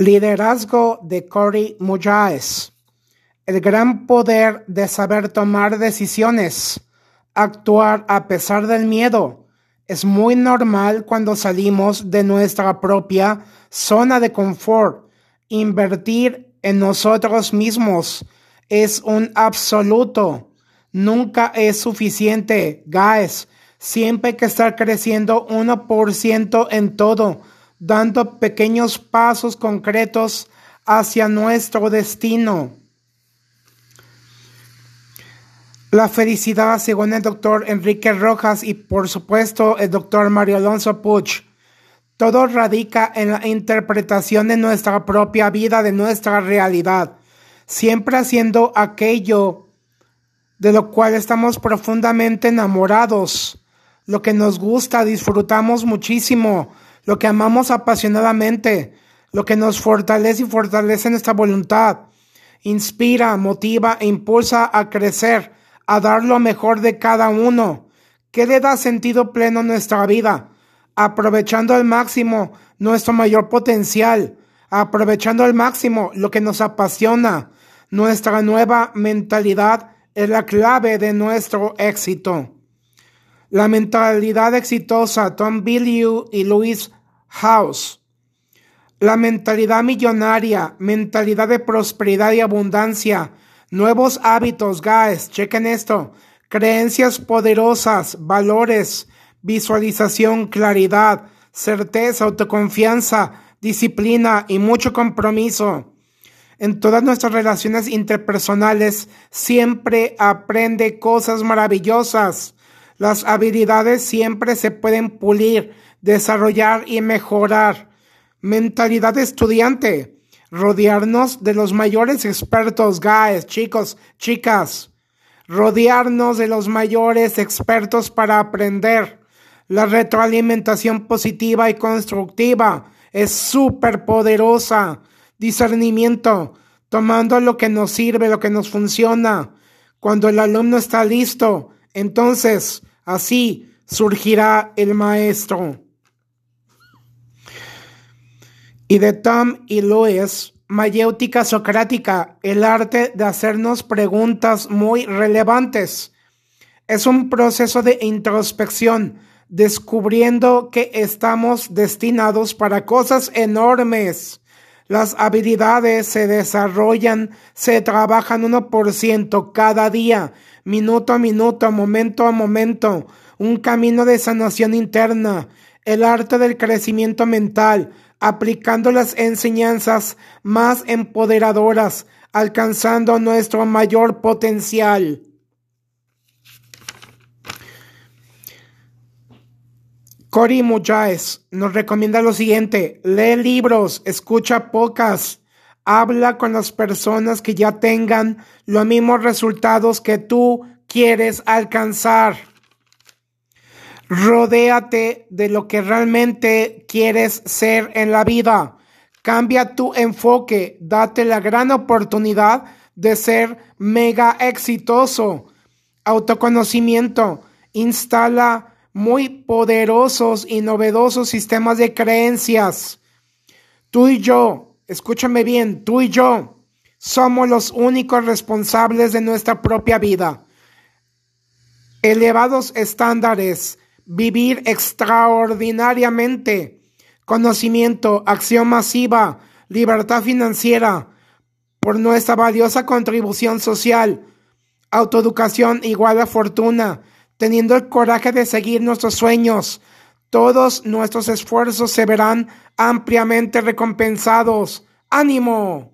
Liderazgo de Cory Muyáez. El gran poder de saber tomar decisiones, actuar a pesar del miedo. Es muy normal cuando salimos de nuestra propia zona de confort. Invertir en nosotros mismos es un absoluto. Nunca es suficiente, guys. Siempre hay que estar creciendo 1% en todo dando pequeños pasos concretos hacia nuestro destino. La felicidad, según el doctor Enrique Rojas y por supuesto el doctor Mario Alonso Puch, todo radica en la interpretación de nuestra propia vida, de nuestra realidad, siempre haciendo aquello de lo cual estamos profundamente enamorados, lo que nos gusta, disfrutamos muchísimo, lo que amamos apasionadamente, lo que nos fortalece y fortalece nuestra voluntad, inspira, motiva e impulsa a crecer, a dar lo mejor de cada uno. ¿Qué le da sentido pleno a nuestra vida? Aprovechando al máximo nuestro mayor potencial, aprovechando al máximo lo que nos apasiona. Nuestra nueva mentalidad es la clave de nuestro éxito. La mentalidad exitosa, Tom Billieu y Luis House. La mentalidad millonaria, mentalidad de prosperidad y abundancia, nuevos hábitos, guys, chequen esto, creencias poderosas, valores, visualización, claridad, certeza, autoconfianza, disciplina y mucho compromiso. En todas nuestras relaciones interpersonales siempre aprende cosas maravillosas. Las habilidades siempre se pueden pulir desarrollar y mejorar. Mentalidad estudiante. Rodearnos de los mayores expertos, guys, chicos, chicas. Rodearnos de los mayores expertos para aprender. La retroalimentación positiva y constructiva es súper poderosa. Discernimiento, tomando lo que nos sirve, lo que nos funciona. Cuando el alumno está listo, entonces así surgirá el maestro y de Tom y Louis, Mayéutica Socrática, el arte de hacernos preguntas muy relevantes. Es un proceso de introspección, descubriendo que estamos destinados para cosas enormes. Las habilidades se desarrollan, se trabajan 1% cada día, minuto a minuto, momento a momento, un camino de sanación interna, el arte del crecimiento mental, aplicando las enseñanzas más empoderadoras, alcanzando nuestro mayor potencial. Cory Muyáez nos recomienda lo siguiente, lee libros, escucha pocas, habla con las personas que ya tengan los mismos resultados que tú quieres alcanzar. Rodéate de lo que realmente quieres ser en la vida. Cambia tu enfoque. Date la gran oportunidad de ser mega exitoso. Autoconocimiento. Instala muy poderosos y novedosos sistemas de creencias. Tú y yo, escúchame bien, tú y yo somos los únicos responsables de nuestra propia vida. Elevados estándares vivir extraordinariamente, conocimiento, acción masiva, libertad financiera, por nuestra valiosa contribución social, autoeducación igual a fortuna, teniendo el coraje de seguir nuestros sueños, todos nuestros esfuerzos se verán ampliamente recompensados. ¡Ánimo!